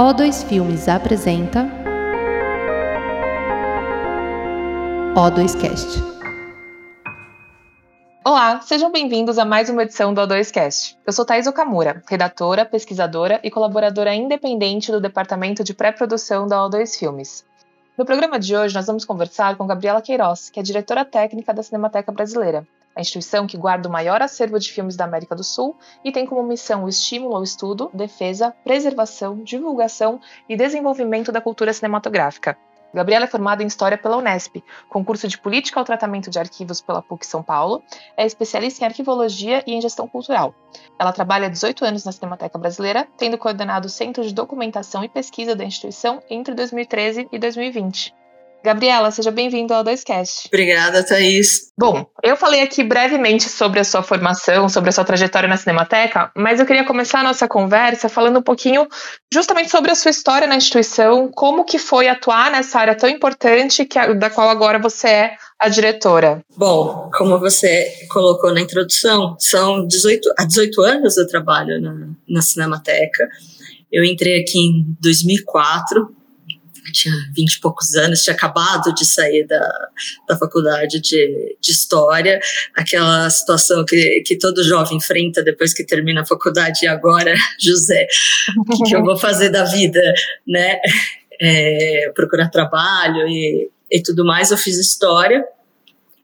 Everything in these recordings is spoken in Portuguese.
O2 Filmes apresenta O2Cast. Olá, sejam bem-vindos a mais uma edição do O2Cast. Eu sou Thais Okamura, redatora, pesquisadora e colaboradora independente do Departamento de Pré-Produção da O2 Filmes. No programa de hoje, nós vamos conversar com Gabriela Queiroz, que é diretora técnica da Cinemateca Brasileira, a instituição que guarda o maior acervo de filmes da América do Sul e tem como missão o estímulo ao estudo, defesa, preservação, divulgação e desenvolvimento da cultura cinematográfica. Gabriela é formada em História pela Unesp, concurso de Política ao Tratamento de Arquivos pela PUC São Paulo, é especialista em Arquivologia e em Gestão Cultural. Ela trabalha há 18 anos na Cinemateca Brasileira, tendo coordenado o Centro de Documentação e Pesquisa da instituição entre 2013 e 2020. Gabriela, seja bem-vindo ao 2Cast. Obrigada, Thaís. Bom, eu falei aqui brevemente sobre a sua formação, sobre a sua trajetória na Cinemateca, mas eu queria começar a nossa conversa falando um pouquinho justamente sobre a sua história na instituição, como que foi atuar nessa área tão importante que, da qual agora você é a diretora. Bom, como você colocou na introdução, são 18, há 18 anos eu trabalho na, na Cinemateca. Eu entrei aqui em 2004, tinha vinte e poucos anos, tinha acabado de sair da, da faculdade de, de História, aquela situação que, que todo jovem enfrenta depois que termina a faculdade, e agora, José, o que, que eu vou fazer da vida, né? É, procurar trabalho e, e tudo mais, eu fiz História,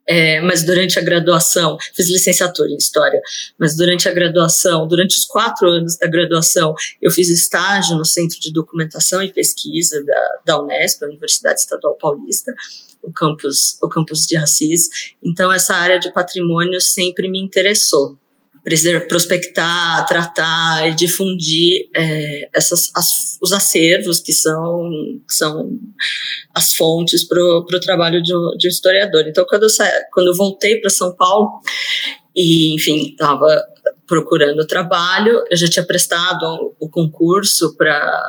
é, mas durante a graduação, fiz licenciatura em História, mas durante a graduação, durante os quatro anos da graduação, eu fiz estágio no Centro de Documentação e Pesquisa da, da Unesp, a Universidade Estadual Paulista, o campus, o campus de Assis. Então, essa área de patrimônio sempre me interessou prospectar, tratar e difundir é, essas, as, os acervos que são, são as fontes para o trabalho de um, de um, historiador. Então, quando eu, sa... quando eu voltei para São Paulo, e, enfim, estava procurando trabalho, eu já tinha prestado o concurso para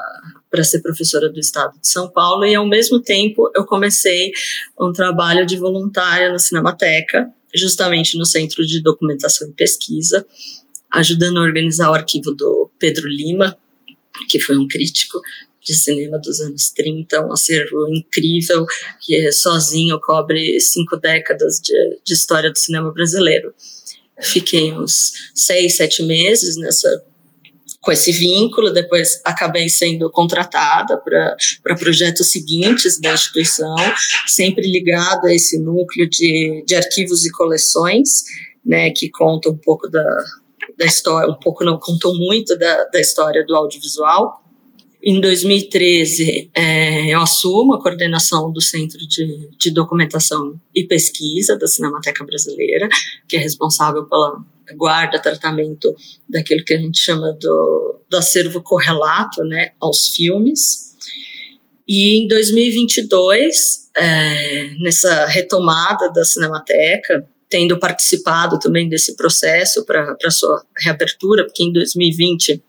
para ser professora do estado de São Paulo e ao mesmo tempo eu comecei um trabalho de voluntária na Cinemateca justamente no Centro de Documentação e Pesquisa, ajudando a organizar o arquivo do Pedro Lima, que foi um crítico de cinema dos anos 30, um acervo incrível que sozinho cobre cinco décadas de, de história do cinema brasileiro. Fiquei uns seis, sete meses nessa com esse vínculo, depois acabei sendo contratada para projetos seguintes da instituição, sempre ligado a esse núcleo de, de arquivos e coleções, né, que conta um pouco da, da história, um pouco não, contou muito da, da história do audiovisual. Em 2013, é, eu assumo a coordenação do Centro de, de Documentação e Pesquisa da Cinemateca Brasileira, que é responsável pela guarda, tratamento daquilo que a gente chama do, do acervo correlato né, aos filmes. E em 2022, é, nessa retomada da Cinemateca, tendo participado também desse processo para sua reabertura, porque em 2020,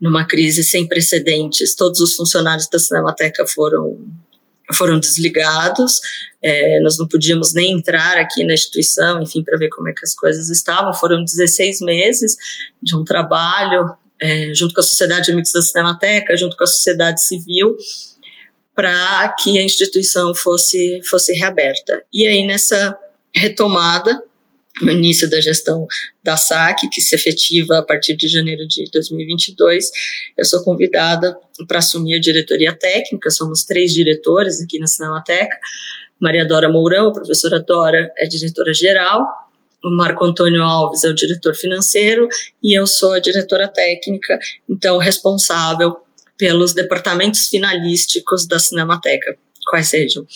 numa crise sem precedentes, todos os funcionários da Cinemateca foram foram desligados, é, nós não podíamos nem entrar aqui na instituição, enfim, para ver como é que as coisas estavam. Foram 16 meses de um trabalho é, junto com a Sociedade de Amigos da Cinemateca, junto com a sociedade civil, para que a instituição fosse, fosse reaberta. E aí, nessa retomada, no início da gestão da SAC, que se efetiva a partir de janeiro de 2022, eu sou convidada para assumir a diretoria técnica, somos três diretores aqui na Cinemateca, Maria Dora Mourão, a professora Dora é diretora-geral, o Marco Antônio Alves é o diretor financeiro e eu sou a diretora técnica, então responsável pelos departamentos finalísticos da Cinemateca, quais sejam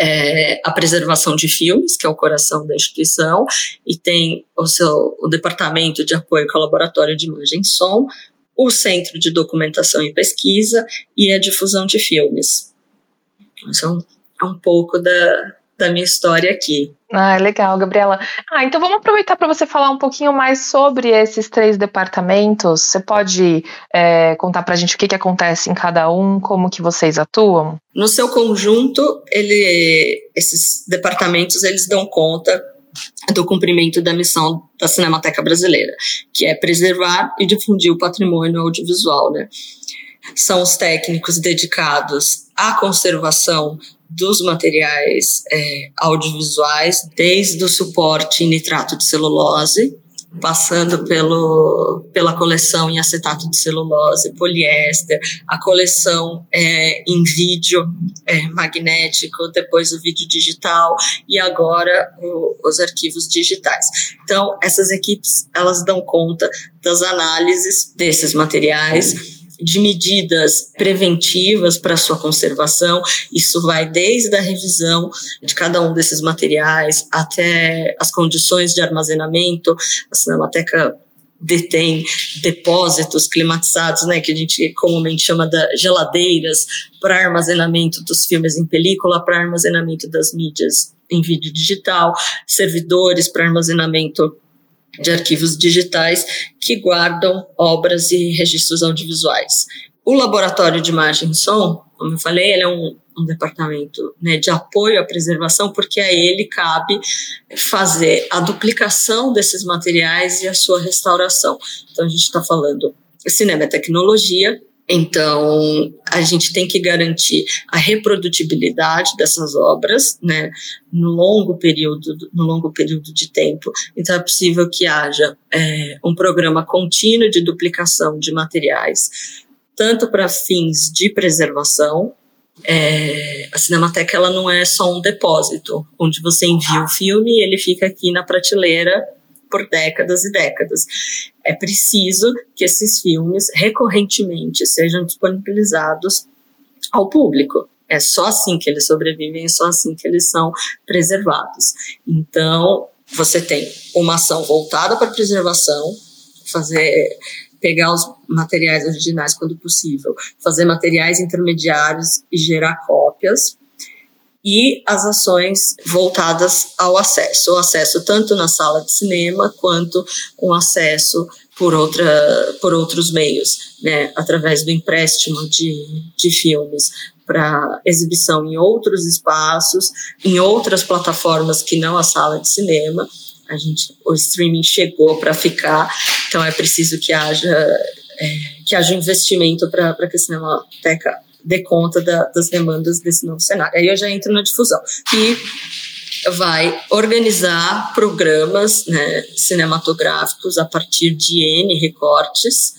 é, a preservação de filmes, que é o coração da instituição, e tem o seu o departamento de apoio ao laboratório de imagem e som, o centro de documentação e pesquisa e a difusão de filmes. Então, é um pouco da, da minha história aqui. Ah, legal, Gabriela. Ah, então vamos aproveitar para você falar um pouquinho mais sobre esses três departamentos. Você pode é, contar para a gente o que, que acontece em cada um, como que vocês atuam? No seu conjunto, ele, esses departamentos eles dão conta do cumprimento da missão da Cinemateca Brasileira, que é preservar e difundir o patrimônio audiovisual, né? são os técnicos dedicados à conservação dos materiais é, audiovisuais, desde o suporte em nitrato de celulose, passando pelo, pela coleção em acetato de celulose, poliéster, a coleção é, em vídeo é, magnético, depois o vídeo digital e agora o, os arquivos digitais. Então, essas equipes, elas dão conta das análises desses materiais, de medidas preventivas para sua conservação. Isso vai desde a revisão de cada um desses materiais até as condições de armazenamento. A Cinemateca detém depósitos climatizados, né, que a gente comumente chama de geladeiras para armazenamento dos filmes em película, para armazenamento das mídias em vídeo digital, servidores para armazenamento de arquivos digitais que guardam obras e registros audiovisuais. O laboratório de imagem e som, como eu falei, ele é um, um departamento né, de apoio à preservação, porque a ele cabe fazer a duplicação desses materiais e a sua restauração. Então, a gente está falando cinema e tecnologia, então, a gente tem que garantir a reprodutibilidade dessas obras, né, no longo período, no longo período de tempo. Então, é possível que haja é, um programa contínuo de duplicação de materiais, tanto para fins de preservação. É, a Cinemateca ela não é só um depósito onde você envia o filme e ele fica aqui na prateleira por décadas e décadas. É preciso que esses filmes recorrentemente sejam disponibilizados ao público. É só assim que eles sobrevivem, é só assim que eles são preservados. Então, você tem uma ação voltada para preservação, fazer pegar os materiais originais quando possível, fazer materiais intermediários e gerar cópias e as ações voltadas ao acesso, o acesso tanto na sala de cinema quanto um acesso por, outra, por outros meios, né, através do empréstimo de, de filmes para exibição em outros espaços, em outras plataformas que não a sala de cinema. A gente, o streaming chegou para ficar, então é preciso que haja é, que haja investimento para que a Cinemateca dê conta da, das demandas desse novo cenário. Aí eu já entro na difusão, que vai organizar programas né, cinematográficos a partir de N recortes.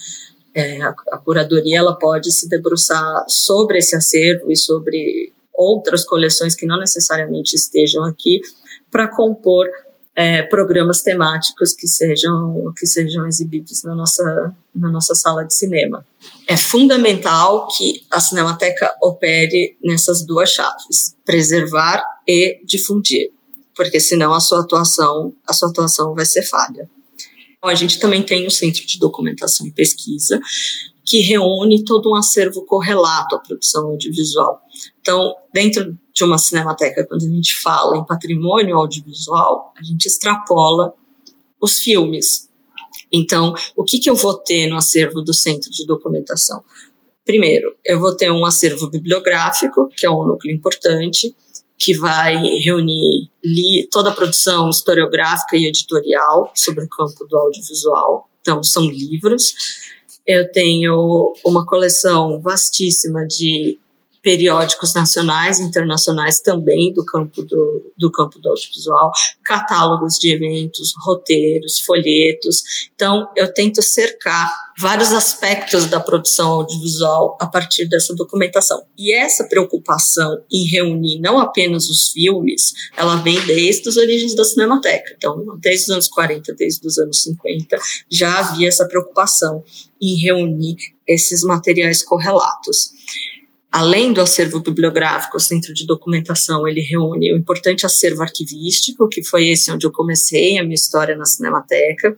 É, a, a curadoria ela pode se debruçar sobre esse acervo e sobre outras coleções que não necessariamente estejam aqui para compor é, programas temáticos que sejam que sejam exibidos na nossa na nossa sala de cinema. É fundamental que a Cinemateca opere nessas duas chaves: preservar e difundir, porque senão a sua atuação a sua atuação vai ser falha. A gente também tem o Centro de Documentação e Pesquisa, que reúne todo um acervo correlato à produção audiovisual. Então, dentro de uma cinemateca, quando a gente fala em patrimônio audiovisual, a gente extrapola os filmes. Então, o que, que eu vou ter no acervo do Centro de Documentação? Primeiro, eu vou ter um acervo bibliográfico, que é um núcleo importante, que vai reunir toda a produção historiográfica e editorial sobre o campo do audiovisual. Então, são livros. Eu tenho uma coleção vastíssima de periódicos nacionais e internacionais também do campo do, do campo do audiovisual, catálogos de eventos, roteiros, folhetos. Então, eu tento cercar vários aspectos da produção audiovisual a partir dessa documentação. E essa preocupação em reunir não apenas os filmes, ela vem desde as origens da Cinemateca. Então, desde os anos 40, desde os anos 50, já havia essa preocupação em reunir esses materiais correlatos. Além do acervo bibliográfico, o Centro de Documentação, ele reúne o importante acervo arquivístico, que foi esse onde eu comecei a minha história na Cinemateca.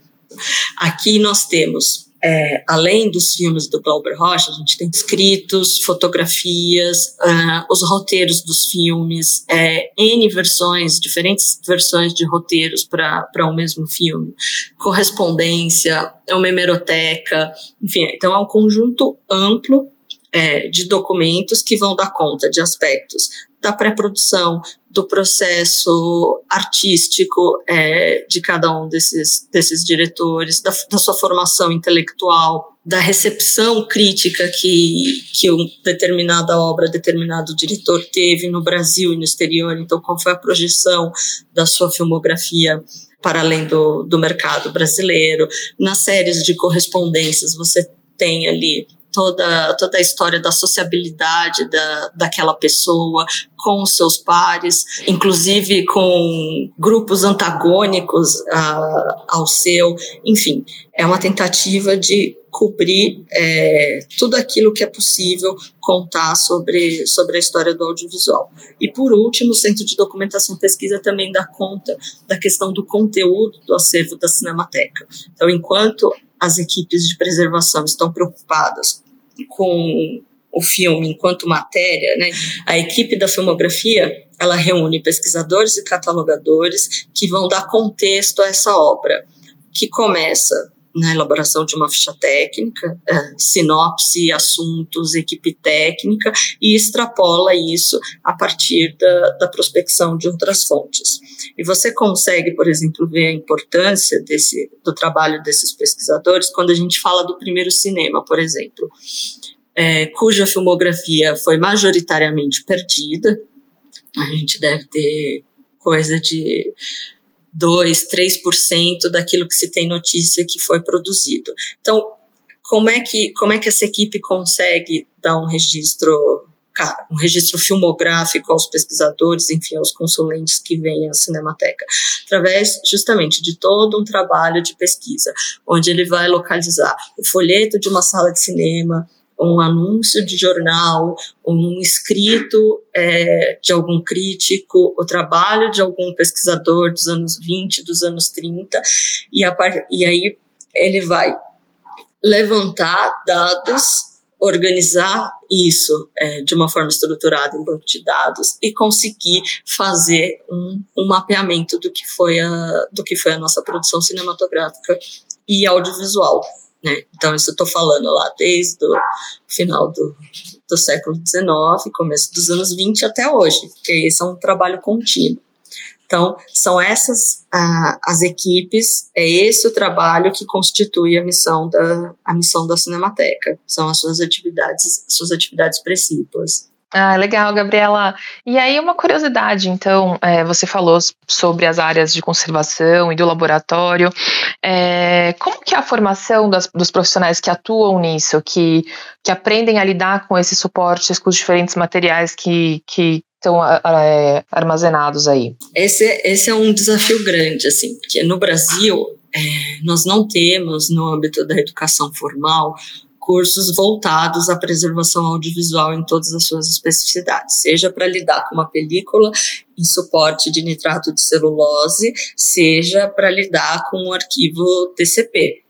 Aqui nós temos é, além dos filmes do Glauber Rocha, a gente tem escritos, fotografias, uh, os roteiros dos filmes, é, N versões, diferentes versões de roteiros para o um mesmo filme, correspondência, é uma hemeroteca, enfim, então é um conjunto amplo é, de documentos que vão dar conta de aspectos da pré-produção, do processo artístico é, de cada um desses, desses diretores, da, da sua formação intelectual, da recepção crítica que, que uma determinada obra, determinado diretor teve no Brasil e no exterior. Então, qual foi a projeção da sua filmografia para além do, do mercado brasileiro? Nas séries de correspondências, você tem ali toda, toda a história da sociabilidade da, daquela pessoa com os seus pares, inclusive com grupos antagônicos a, ao seu, enfim, é uma tentativa de cobrir é, tudo aquilo que é possível contar sobre, sobre a história do audiovisual. E por último, o Centro de Documentação e Pesquisa também dá conta da questão do conteúdo do acervo da Cinemateca. Então, enquanto as equipes de preservação estão preocupadas com o filme enquanto matéria, né? A equipe da filmografia, ela reúne pesquisadores e catalogadores que vão dar contexto a essa obra, que começa na elaboração de uma ficha técnica, é, sinopse, assuntos, equipe técnica, e extrapola isso a partir da, da prospecção de outras fontes. E você consegue, por exemplo, ver a importância desse, do trabalho desses pesquisadores quando a gente fala do primeiro cinema, por exemplo, é, cuja filmografia foi majoritariamente perdida. A gente deve ter coisa de 2, 3% daquilo que se tem notícia que foi produzido. Então, como é que, como é que essa equipe consegue dar um registro um registro filmográfico aos pesquisadores, enfim, aos consulentes que vêm à Cinemateca, através justamente de todo um trabalho de pesquisa, onde ele vai localizar o folheto de uma sala de cinema, um anúncio de jornal, um escrito é, de algum crítico, o trabalho de algum pesquisador dos anos 20, dos anos 30, e, a, e aí ele vai levantar dados organizar isso é, de uma forma estruturada em banco de dados e conseguir fazer um, um, mapeamento do que foi a do que foi a nossa produção cinematográfica e audiovisual. Né? Então, isso eu estou falando lá desde o final do, do século XIX, começo dos anos 20 até hoje, porque isso é um trabalho contínuo. Então, são essas ah, as equipes, é esse o trabalho que constitui a missão da, a missão da Cinemateca, são as suas atividades, suas atividades principais. Ah, legal, Gabriela. E aí, uma curiosidade, então, é, você falou sobre as áreas de conservação e do laboratório. É, como que é a formação das, dos profissionais que atuam nisso, que, que aprendem a lidar com esses suportes, com os diferentes materiais que, que estão é, armazenados aí? Esse, esse é um desafio grande, assim, porque no Brasil, é, nós não temos, no âmbito da educação formal, cursos voltados à preservação audiovisual em todas as suas especificidades, seja para lidar com uma película em suporte de nitrato de celulose, seja para lidar com um arquivo TCP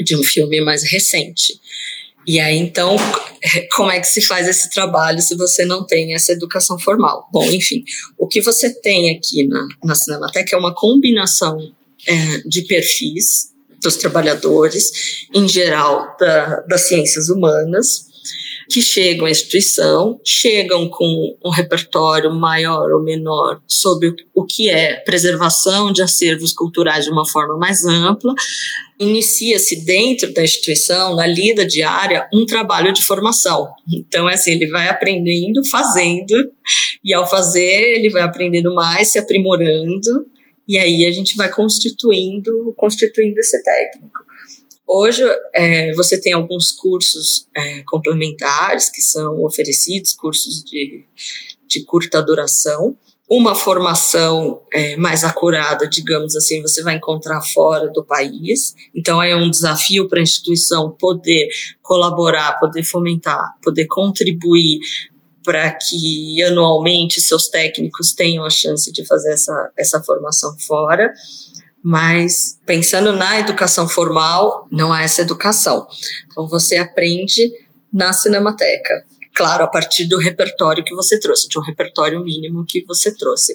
de um filme mais recente. E aí, então, como é que se faz esse trabalho se você não tem essa educação formal? Bom, enfim, o que você tem aqui na, na Cinemateca é uma combinação é, de perfis dos trabalhadores, em geral, da, das ciências humanas, que chegam à instituição, chegam com um repertório maior ou menor sobre o que é preservação de acervos culturais de uma forma mais ampla. Inicia-se dentro da instituição, na lida diária, um trabalho de formação. Então, é assim, ele vai aprendendo, fazendo, e ao fazer, ele vai aprendendo mais, se aprimorando, e aí a gente vai constituindo, constituindo esse técnico. Hoje é, você tem alguns cursos é, complementares que são oferecidos, cursos de, de curta duração. Uma formação é, mais acurada, digamos assim, você vai encontrar fora do país. Então é um desafio para a instituição poder colaborar, poder fomentar, poder contribuir para que anualmente seus técnicos tenham a chance de fazer essa, essa formação fora. Mas pensando na educação formal, não há essa educação. Então você aprende na cinemateca. Claro, a partir do repertório que você trouxe, de um repertório mínimo que você trouxe.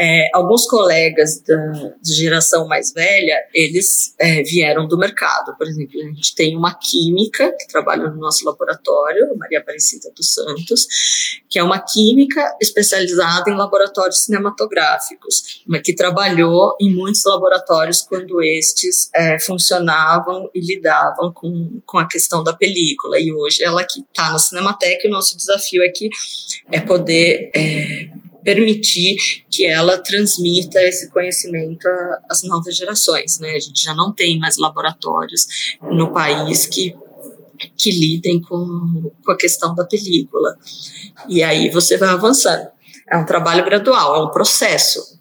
É, alguns colegas da geração mais velha, eles é, vieram do mercado. Por exemplo, a gente tem uma química que trabalha no nosso laboratório, Maria Aparecida dos Santos, que é uma química especializada em laboratórios cinematográficos, que trabalhou em muitos laboratórios quando estes é, funcionavam e lidavam com, com a questão da película. E hoje ela que está na Cinemateca, nosso desafio aqui é poder é, permitir que ela transmita esse conhecimento às novas gerações. Né? A gente já não tem mais laboratórios no país que que lidem com, com a questão da película. E aí você vai avançando. É um trabalho gradual, é um processo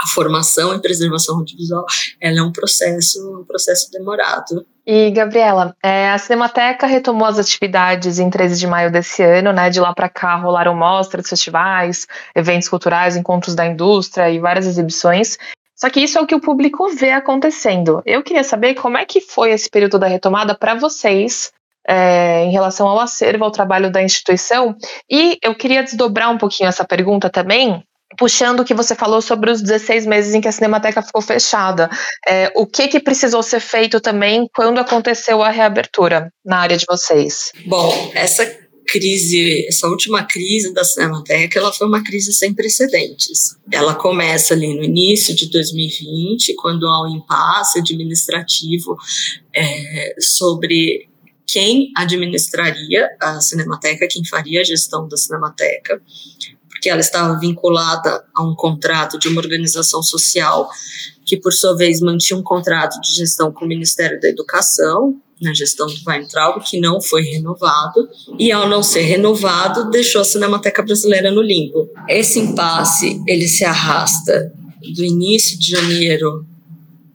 a formação em preservação audiovisual ela é um processo, um processo demorado. E, Gabriela, é, a Cinemateca retomou as atividades em 13 de maio desse ano, né? De lá para cá rolaram mostras, festivais, eventos culturais, encontros da indústria e várias exibições. Só que isso é o que o público vê acontecendo. Eu queria saber como é que foi esse período da retomada para vocês, é, em relação ao acervo, ao trabalho da instituição. E eu queria desdobrar um pouquinho essa pergunta também, puxando o que você falou sobre os 16 meses em que a Cinemateca ficou fechada. É, o que, que precisou ser feito também quando aconteceu a reabertura na área de vocês? Bom, essa crise, essa última crise da Cinemateca, ela foi uma crise sem precedentes. Ela começa ali no início de 2020, quando há um impasse administrativo é, sobre quem administraria a Cinemateca, quem faria a gestão da Cinemateca porque ela estava vinculada a um contrato de uma organização social que, por sua vez, mantinha um contrato de gestão com o Ministério da Educação, na gestão do Weintraub, que não foi renovado, e ao não ser renovado, deixou a Cinemateca Brasileira no limbo. Esse impasse, ele se arrasta do início de janeiro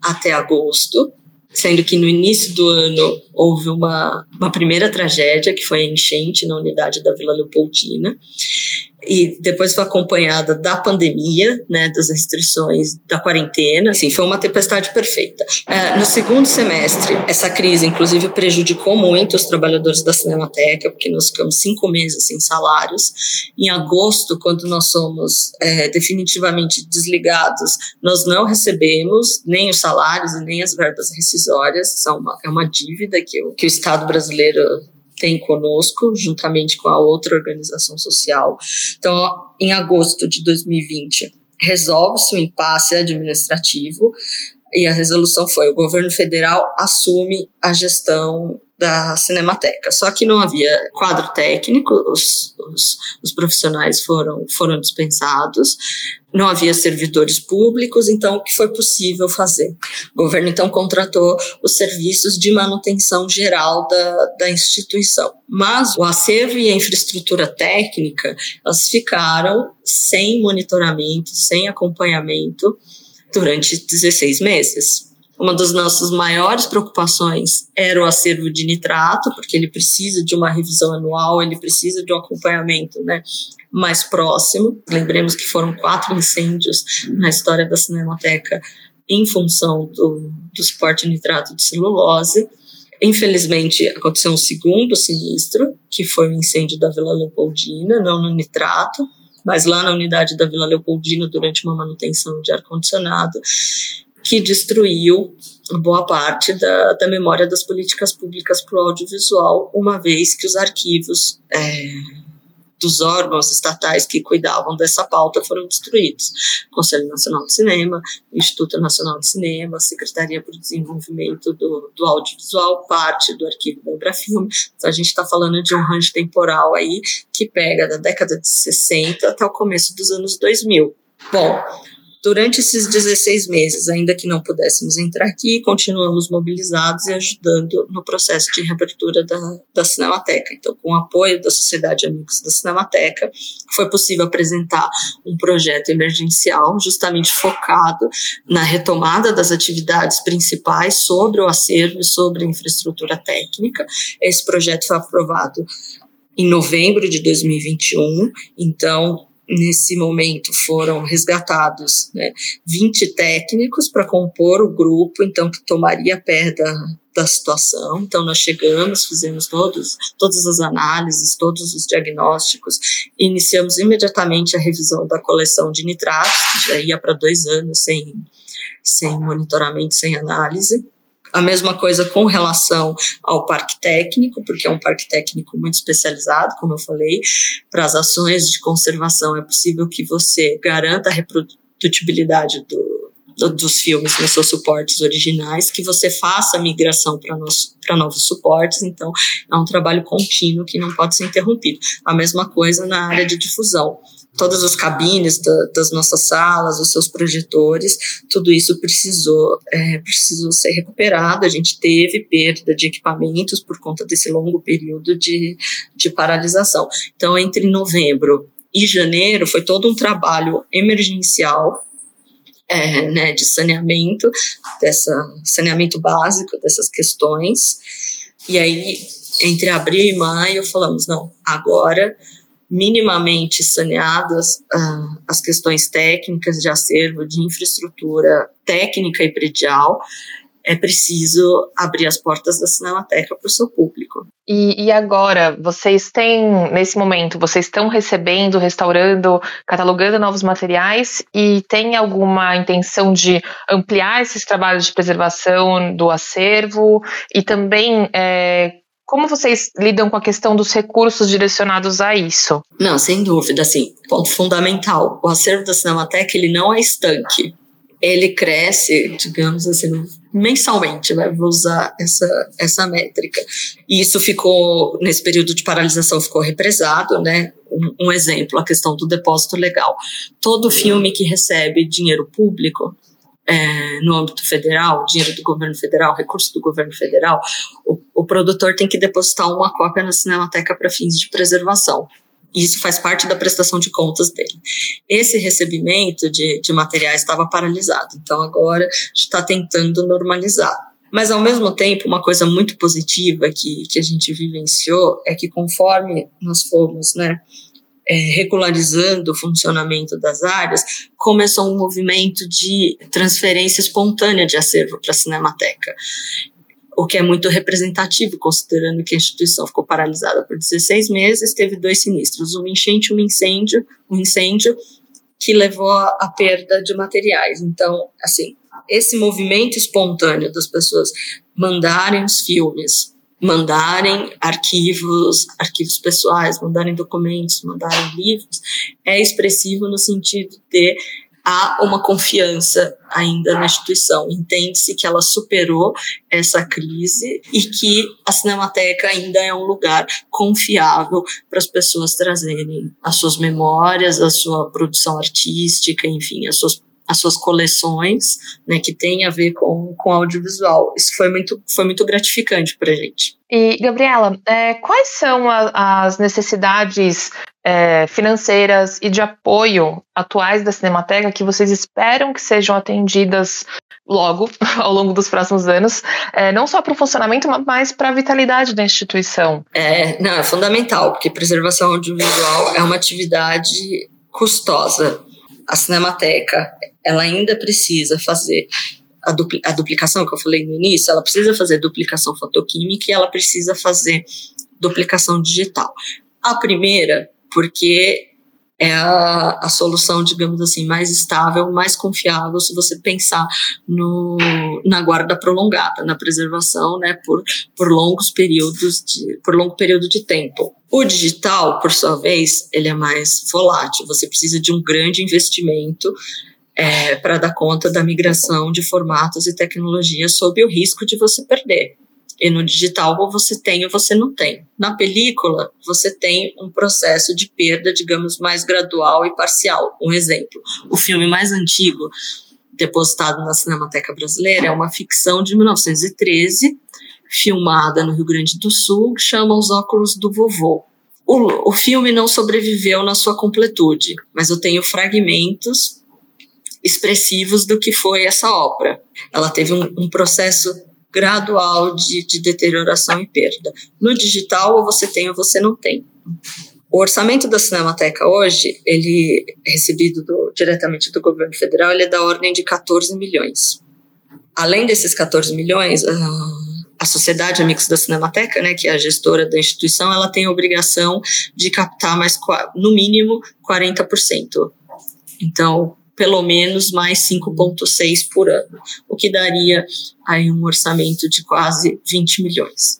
até agosto, sendo que no início do ano houve uma, uma primeira tragédia, que foi a enchente na unidade da Vila Leopoldina, e depois foi acompanhada da pandemia, né, das restrições da quarentena. Assim, foi uma tempestade perfeita. É, no segundo semestre, essa crise, inclusive, prejudicou muito os trabalhadores da Cinemateca, porque nós ficamos cinco meses sem salários. Em agosto, quando nós somos é, definitivamente desligados, nós não recebemos nem os salários e nem as verbas rescisórias. São uma, é uma dívida que o, que o Estado brasileiro tem conosco, juntamente com a outra organização social. Então, em agosto de 2020, resolve-se o impasse administrativo e a resolução foi: o governo federal assume a gestão da Cinemateca. Só que não havia quadro técnico, os, os, os, profissionais foram, foram dispensados, não havia servidores públicos, então o que foi possível fazer? O governo então contratou os serviços de manutenção geral da, da instituição. Mas o acervo e a infraestrutura técnica, elas ficaram sem monitoramento, sem acompanhamento durante 16 meses. Uma das nossas maiores preocupações era o acervo de nitrato, porque ele precisa de uma revisão anual, ele precisa de um acompanhamento né, mais próximo. Lembremos que foram quatro incêndios na história da Cinemateca em função do, do suporte de nitrato de celulose. Infelizmente, aconteceu um segundo sinistro, que foi o incêndio da Vila Leopoldina, não no nitrato, mas lá na unidade da Vila Leopoldina, durante uma manutenção de ar-condicionado, que destruiu boa parte da, da memória das políticas públicas para o audiovisual, uma vez que os arquivos é, dos órgãos estatais que cuidavam dessa pauta foram destruídos. Conselho Nacional de Cinema, Instituto Nacional de Cinema, Secretaria para o Desenvolvimento do, do Audiovisual, parte do arquivo da Embrafilme. Então a gente está falando de um range temporal aí que pega da década de 60 até o começo dos anos 2000. Bom, Durante esses 16 meses, ainda que não pudéssemos entrar aqui, continuamos mobilizados e ajudando no processo de reabertura da, da Cinemateca. Então, com o apoio da Sociedade Amigos da Cinemateca, foi possível apresentar um projeto emergencial justamente focado na retomada das atividades principais sobre o acervo e sobre a infraestrutura técnica. Esse projeto foi aprovado em novembro de 2021, então nesse momento foram resgatados né, 20 técnicos para compor o grupo, então que tomaria pé da, da situação. Então, nós chegamos, fizemos todos, todas as análises, todos os diagnósticos, iniciamos imediatamente a revisão da coleção de nitratos, que já ia para dois anos sem, sem monitoramento, sem análise. A mesma coisa com relação ao parque técnico, porque é um parque técnico muito especializado, como eu falei. Para as ações de conservação, é possível que você garanta a reprodutibilidade do, dos filmes nos seus suportes originais, que você faça a migração para novos suportes, então é um trabalho contínuo que não pode ser interrompido. A mesma coisa na área de difusão. Todas as cabines da, das nossas salas, os seus projetores, tudo isso precisou, é, precisou ser recuperado. A gente teve perda de equipamentos por conta desse longo período de, de paralisação. Então, entre novembro e janeiro, foi todo um trabalho emergencial é, né, de saneamento, dessa saneamento básico dessas questões. E aí, entre abril e maio, falamos, não, agora minimamente saneadas uh, as questões técnicas de acervo, de infraestrutura técnica e predial, é preciso abrir as portas da Cinemateca para o seu público. E, e, agora, vocês têm, nesse momento, vocês estão recebendo, restaurando, catalogando novos materiais e tem alguma intenção de ampliar esses trabalhos de preservação do acervo e também é, como vocês lidam com a questão dos recursos direcionados a isso? Não, sem dúvida, assim, ponto fundamental, o acervo da Cinemateca ele não é estanque ele cresce, digamos assim, mensalmente, né? Vou usar essa, essa métrica. E isso ficou, nesse período de paralisação, ficou represado, né? Um, um exemplo, a questão do depósito legal. Todo filme que recebe dinheiro público, é, no âmbito federal, dinheiro do governo federal, recurso do governo federal, o, produtor tem que depositar uma cópia na Cinemateca para fins de preservação. Isso faz parte da prestação de contas dele. Esse recebimento de, de materiais estava paralisado, então agora a gente está tentando normalizar. Mas, ao mesmo tempo, uma coisa muito positiva que, que a gente vivenciou é que, conforme nós fomos né, é, regularizando o funcionamento das áreas, começou um movimento de transferência espontânea de acervo para a Cinemateca o que é muito representativo, considerando que a instituição ficou paralisada por 16 meses, teve dois sinistros, um enchente, um incêndio, um incêndio que levou à perda de materiais. Então, assim, esse movimento espontâneo das pessoas mandarem os filmes, mandarem arquivos, arquivos pessoais, mandarem documentos, mandarem livros, é expressivo no sentido de há uma confiança ainda na instituição. Entende-se que ela superou essa crise e que a Cinemateca ainda é um lugar confiável para as pessoas trazerem as suas memórias, a sua produção artística, enfim, as suas as suas coleções, né, que tem a ver com, com audiovisual. Isso foi muito, foi muito gratificante para a gente. E, Gabriela, é, quais são a, as necessidades é, financeiras e de apoio atuais da Cinemateca que vocês esperam que sejam atendidas logo, ao longo dos próximos anos, é, não só para o funcionamento, mas para a vitalidade da instituição? É, não, é fundamental, porque preservação audiovisual é uma atividade custosa. A Cinemateca, ela ainda precisa fazer a, dupli a duplicação que eu falei no início, ela precisa fazer duplicação fotoquímica e ela precisa fazer duplicação digital. A primeira porque é a, a, solução, digamos assim, mais estável, mais confiável, se você pensar no, na guarda prolongada, na preservação, né, por, por longos períodos, de, por longo período de tempo. O digital, por sua vez, ele é mais volátil, você precisa de um grande investimento é, para dar conta da migração de formatos e tecnologias sob o risco de você perder. E no digital, ou você tem ou você não tem. Na película, você tem um processo de perda, digamos, mais gradual e parcial. Um exemplo: o filme mais antigo depositado na Cinemateca Brasileira é uma ficção de 1913, filmada no Rio Grande do Sul, que chama Os Óculos do Vovô. O, o filme não sobreviveu na sua completude, mas eu tenho fragmentos expressivos do que foi essa obra. Ela teve um, um processo gradual de, de deterioração e perda. No digital, ou você tem ou você não tem. O orçamento da Cinemateca hoje, ele é recebido do, diretamente do governo federal, ele é da ordem de 14 milhões. Além desses 14 milhões, a Sociedade Amigos da Cinemateca, né, que é a gestora da instituição, ela tem a obrigação de captar mais, no mínimo, 40%. Então, pelo menos mais 5,6 por ano, o que daria aí um orçamento de quase 20 milhões.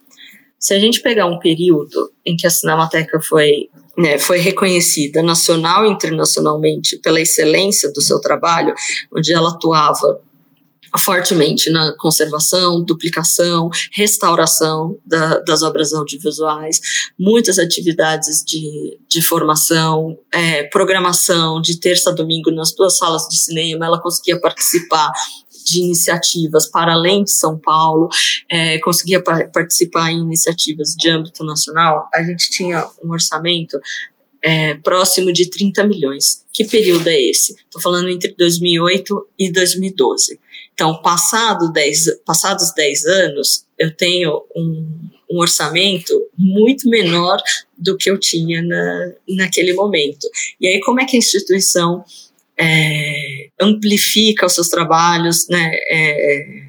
Se a gente pegar um período em que a Cinemateca foi, né, foi reconhecida nacional e internacionalmente pela excelência do seu trabalho, onde ela atuava fortemente na conservação, duplicação, restauração da, das obras audiovisuais, muitas atividades de, de formação, é, programação de terça a domingo nas duas salas de cinema, ela conseguia participar de iniciativas para além de São Paulo, é, conseguia participar em iniciativas de âmbito nacional, a gente tinha um orçamento é, próximo de 30 milhões. Que período é esse? Estou falando entre 2008 e 2012. Então, passado dez, passados 10 anos, eu tenho um, um, orçamento muito menor do que eu tinha na, naquele momento. E aí, como é que a instituição é, amplifica os seus trabalhos, né, é,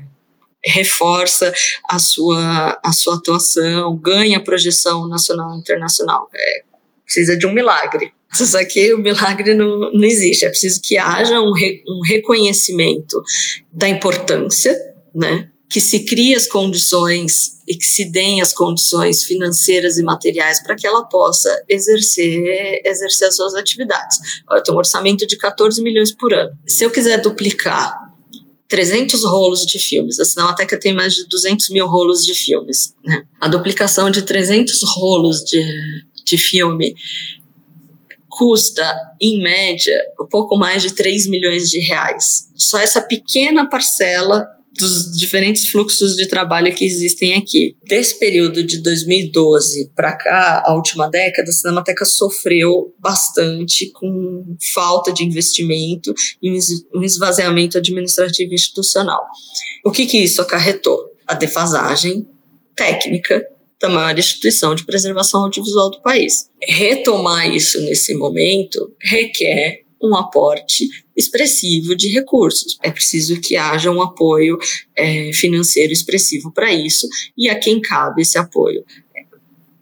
reforça a sua, a sua atuação, ganha projeção nacional e internacional? É, precisa de um milagre. Só que o milagre não, não existe. É preciso que haja um, re, um reconhecimento da importância, né? que se crie as condições e que se deem as condições financeiras e materiais para que ela possa exercer, exercer as suas atividades. Eu tenho um orçamento de 14 milhões por ano. Se eu quiser duplicar 300 rolos de filmes. A Cinemateca tem mais de 200 mil rolos de filmes. Né? A duplicação de 300 rolos de, de filme custa, em média, um pouco mais de 3 milhões de reais. Só essa pequena parcela dos diferentes fluxos de trabalho que existem aqui. Desse período de 2012 para cá, a última década, a Cinemateca sofreu bastante com falta de investimento e um esvaziamento administrativo institucional. O que, que isso acarretou? A defasagem técnica da maior instituição de preservação audiovisual do país. Retomar isso nesse momento requer um aporte expressivo de recursos. É preciso que haja um apoio é, financeiro expressivo para isso e a quem cabe esse apoio.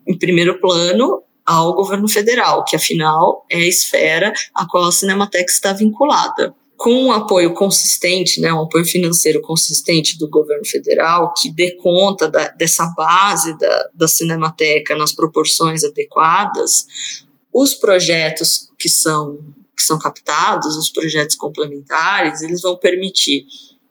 Em primeiro plano, ao governo federal, que afinal é a esfera a qual a Cinemateca está vinculada com um apoio consistente, né, um apoio financeiro consistente do governo federal, que dê conta da, dessa base da, da Cinemateca nas proporções adequadas, os projetos que são, que são captados, os projetos complementares, eles vão permitir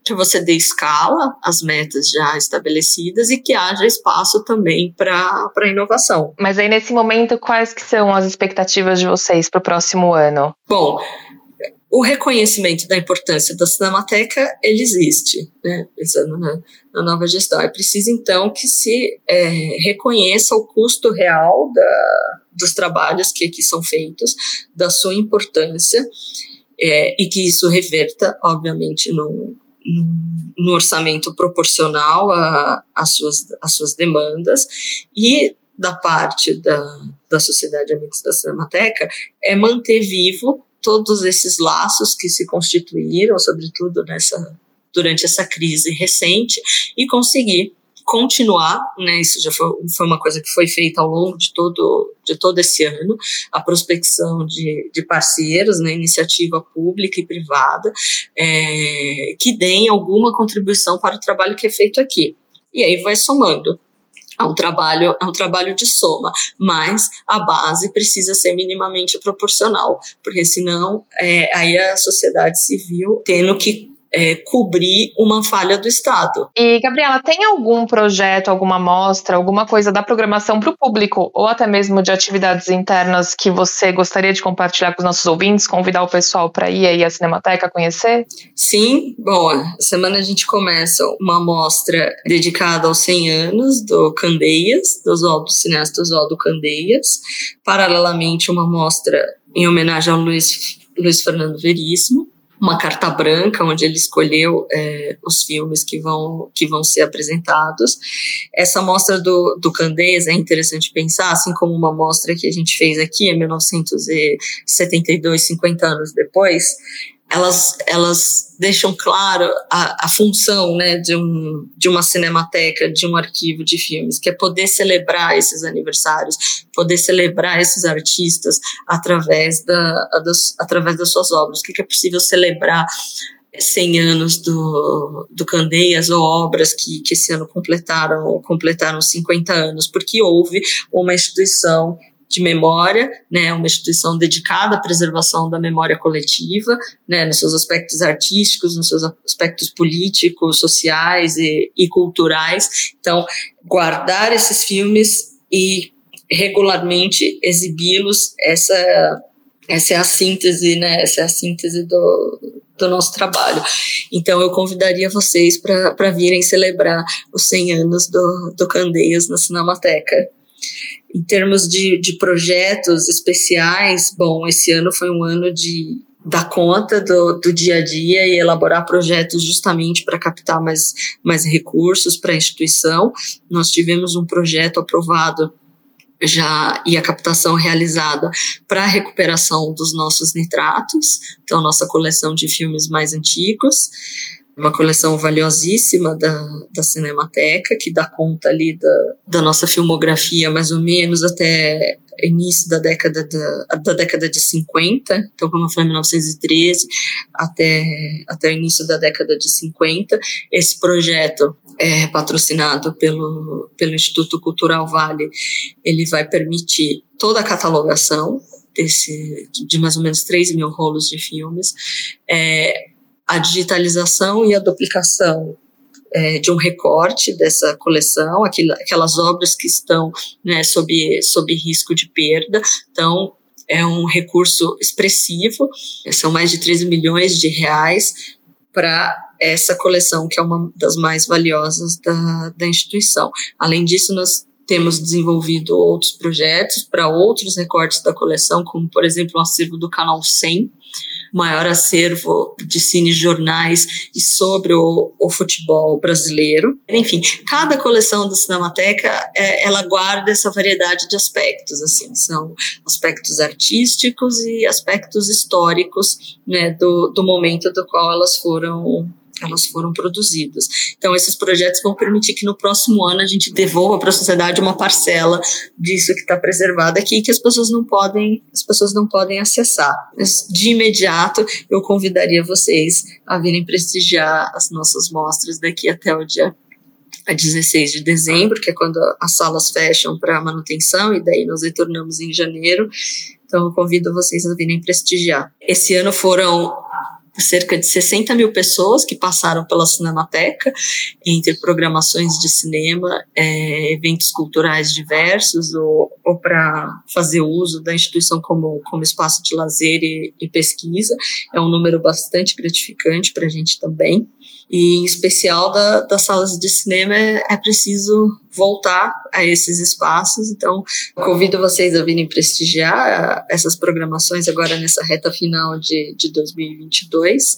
que você dê escala às metas já estabelecidas e que haja espaço também para inovação. Mas aí, nesse momento, quais que são as expectativas de vocês para o próximo ano? Bom, o reconhecimento da importância da Cinemateca, ele existe, né? pensando na, na nova gestão. É preciso, então, que se é, reconheça o custo real da, dos trabalhos que aqui são feitos, da sua importância, é, e que isso reverta, obviamente, no, no, orçamento proporcional às suas, suas demandas, e da parte da, da Sociedade Amigos da Cinemateca, é manter vivo todos esses laços que se constituíram, sobretudo nessa durante essa crise recente, e conseguir continuar, né, isso já foi, foi, uma coisa que foi feita ao longo de todo, de todo esse ano, a prospecção de, de parceiros, né, iniciativa pública e privada, é, que deem alguma contribuição para o trabalho que é feito aqui. E aí vai somando é um trabalho, é um trabalho de soma, mas a base precisa ser minimamente proporcional, porque senão é, aí a sociedade civil tendo que é, cobrir uma falha do Estado. E, Gabriela, tem algum projeto, alguma mostra, alguma coisa da programação para o público, ou até mesmo de atividades internas que você gostaria de compartilhar com os nossos ouvintes, convidar o pessoal para ir aí à Cinemateca conhecer? Sim, bom, semana a gente começa uma mostra dedicada aos 100 anos do Candeias, do, Oswaldo, do cineasta Oswaldo Candeias, paralelamente uma mostra em homenagem ao Luiz, Luiz Fernando Veríssimo, uma carta branca onde ele escolheu é, os filmes que vão, que vão ser apresentados. Essa mostra do, do Candeias é interessante pensar, assim como uma mostra que a gente fez aqui em 1972, 50 anos depois, elas, elas deixam claro a, a função né, de, um, de uma cinemateca, de um arquivo de filmes, que é poder celebrar esses aniversários, poder celebrar esses artistas através, da, das, através das suas obras. O que, que é possível celebrar 100 anos do, do Candeias ou obras que, que esse ano completaram, completaram 50 anos, porque houve uma instituição de memória, né, uma instituição dedicada à preservação da memória coletiva, né, nos seus aspectos artísticos, nos seus aspectos políticos, sociais e, e culturais. Então, guardar esses filmes e regularmente exibi-los, essa essa é a síntese, né? Essa é a síntese do, do nosso trabalho. Então, eu convidaria vocês para virem celebrar os 100 anos do, do Candeias na Cinemateca. Em termos de, de projetos especiais, bom, esse ano foi um ano de dar conta do, do dia a dia e elaborar projetos justamente para captar mais, mais recursos para a instituição. Nós tivemos um projeto aprovado já e a captação realizada para a recuperação dos nossos nitratos, então nossa coleção de filmes mais antigos, uma coleção valiosíssima da, da Cinemateca, que dá conta ali da, da nossa filmografia mais ou menos até início da década da, da década de 50, então como foi 1913 até até o início da década de 50, esse projeto é patrocinado pelo pelo Instituto Cultural Vale, ele vai permitir toda a catalogação desse de mais ou menos 3 mil rolos de filmes, é, a digitalização e a duplicação é, de um recorte dessa coleção, aquelas obras que estão né, sob, sob risco de perda. Então, é um recurso expressivo, são mais de 13 milhões de reais para essa coleção, que é uma das mais valiosas da, da instituição. Além disso, nós temos desenvolvido outros projetos para outros recortes da coleção, como, por exemplo, o acervo do Canal 100, maior acervo de cinejornais e sobre o, o, futebol brasileiro. Enfim, cada coleção da Cinemateca, é, ela guarda essa variedade de aspectos, assim, são aspectos artísticos e aspectos históricos, né, do, do momento do qual elas foram elas foram produzidas. Então, esses projetos vão permitir que no próximo ano a gente devolva para a sociedade uma parcela disso que está preservado aqui que as pessoas não podem, as pessoas não podem acessar. Mas, de imediato, eu convidaria vocês a virem prestigiar as nossas mostras daqui até o dia 16 de dezembro, que é quando as salas fecham para manutenção, e daí nós retornamos em janeiro. Então, eu convido vocês a virem prestigiar. Esse ano foram cerca de 60 mil pessoas que passaram pela Cinemateca, entre programações de cinema, é, eventos culturais diversos, ou, ou para fazer uso da instituição como, como espaço de lazer e, e pesquisa. É um número bastante gratificante para a gente também. E, em especial, da, das salas de cinema, é, preciso voltar a esses espaços. Então, convido vocês a virem prestigiar essas programações agora nessa reta final de, de 2022.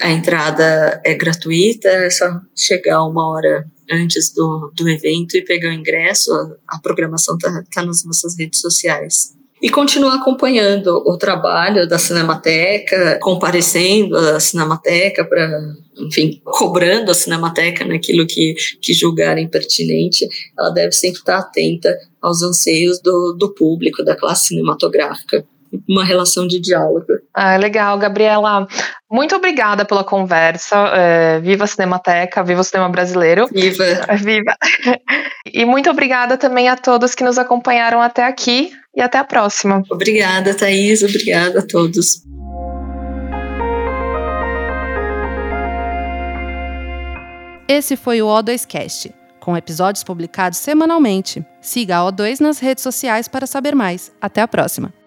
A entrada é gratuita, é só chegar uma hora antes do, do evento e pegar o ingresso. A, a programação está tá nas nossas redes sociais e continuar acompanhando o trabalho da Cinemateca, comparecendo à Cinemateca para, enfim, cobrando a Cinemateca naquilo que, que julgarem pertinente, ela deve sempre estar atenta aos anseios do, do público, da classe cinematográfica uma relação de diálogo. Ah, legal, Gabriela. Muito obrigada pela conversa. É, viva a Cinemateca, viva o cinema brasileiro. Viva! Viva! E muito obrigada também a todos que nos acompanharam até aqui e até a próxima. Obrigada, Thaís. Obrigada a todos. Esse foi o O2Cast, com episódios publicados semanalmente. Siga a O2 nas redes sociais para saber mais. Até a próxima!